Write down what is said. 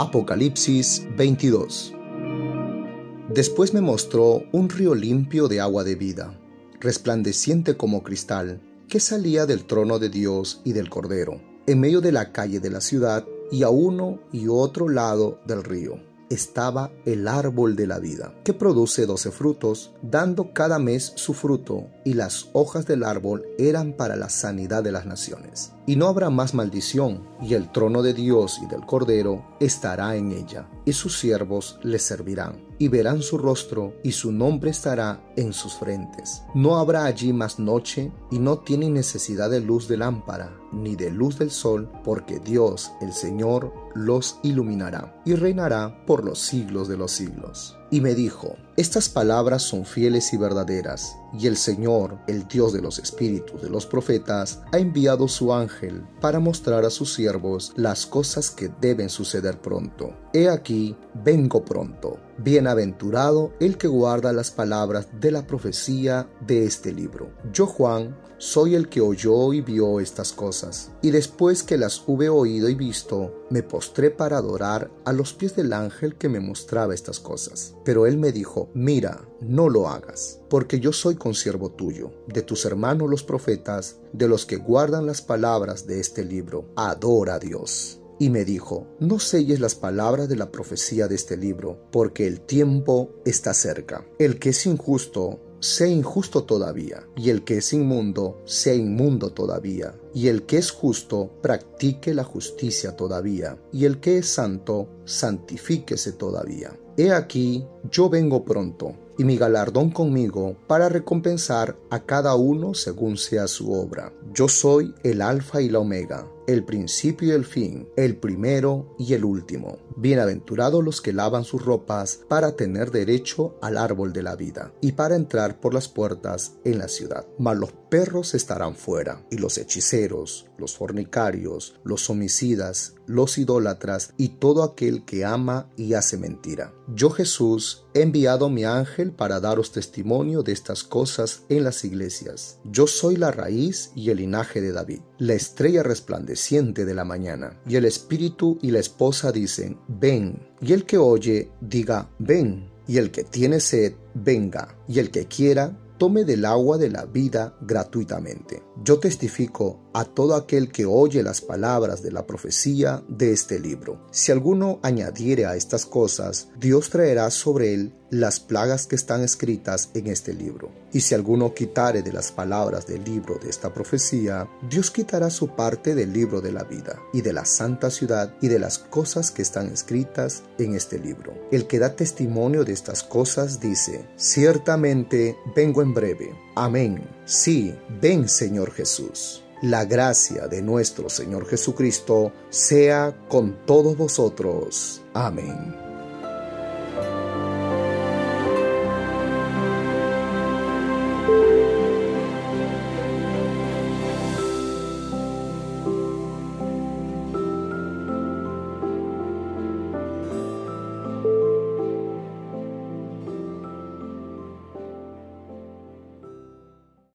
Apocalipsis 22 Después me mostró un río limpio de agua de vida, resplandeciente como cristal, que salía del trono de Dios y del Cordero, en medio de la calle de la ciudad y a uno y otro lado del río estaba el árbol de la vida, que produce doce frutos, dando cada mes su fruto, y las hojas del árbol eran para la sanidad de las naciones. Y no habrá más maldición, y el trono de Dios y del Cordero estará en ella, y sus siervos le servirán, y verán su rostro, y su nombre estará en sus frentes. No habrá allí más noche, y no tienen necesidad de luz de lámpara, ni de luz del sol, porque Dios, el Señor, los iluminará, y reinará por los siglos de los siglos. Y me dijo, estas palabras son fieles y verdaderas, y el Señor, el Dios de los espíritus de los profetas, ha enviado su ángel para mostrar a sus siervos las cosas que deben suceder pronto. He aquí, vengo pronto. Bienaventurado el que guarda las palabras de la profecía de este libro. Yo, Juan, soy el que oyó y vio estas cosas, y después que las hube oído y visto, me postré para adorar a los pies del ángel que me mostraba estas cosas. Pero él me dijo, mira, no lo hagas, porque yo soy consiervo tuyo, de tus hermanos los profetas, de los que guardan las palabras de este libro. Adora a Dios. Y me dijo, no selles las palabras de la profecía de este libro, porque el tiempo está cerca. El que es injusto, sea injusto todavía, y el que es inmundo, sea inmundo todavía, y el que es justo, practique la justicia todavía, y el que es santo, santifíquese todavía. He aquí, yo vengo pronto, y mi galardón conmigo para recompensar a cada uno según sea su obra. Yo soy el alfa y la omega, el principio y el fin, el primero y el último. Bienaventurados los que lavan sus ropas para tener derecho al árbol de la vida y para entrar por las puertas en la ciudad. Mas los perros estarán fuera, y los hechiceros, los fornicarios, los homicidas, los idólatras y todo aquel que ama y hace mentira. Yo Jesús he enviado mi ángel para daros testimonio de estas cosas en las iglesias. Yo soy la raíz y el linaje de David, la estrella resplandeciente de la mañana. Y el espíritu y la esposa dicen, ven. Y el que oye, diga, ven. Y el que tiene sed, venga. Y el que quiera, tome del agua de la vida gratuitamente. Yo testifico a todo aquel que oye las palabras de la profecía de este libro. Si alguno añadiere a estas cosas, Dios traerá sobre él las plagas que están escritas en este libro. Y si alguno quitare de las palabras del libro de esta profecía, Dios quitará su parte del libro de la vida, y de la santa ciudad, y de las cosas que están escritas en este libro. El que da testimonio de estas cosas dice, ciertamente vengo en breve. Amén. Sí, ven Señor Jesús. La gracia de nuestro Señor Jesucristo sea con todos vosotros. Amén.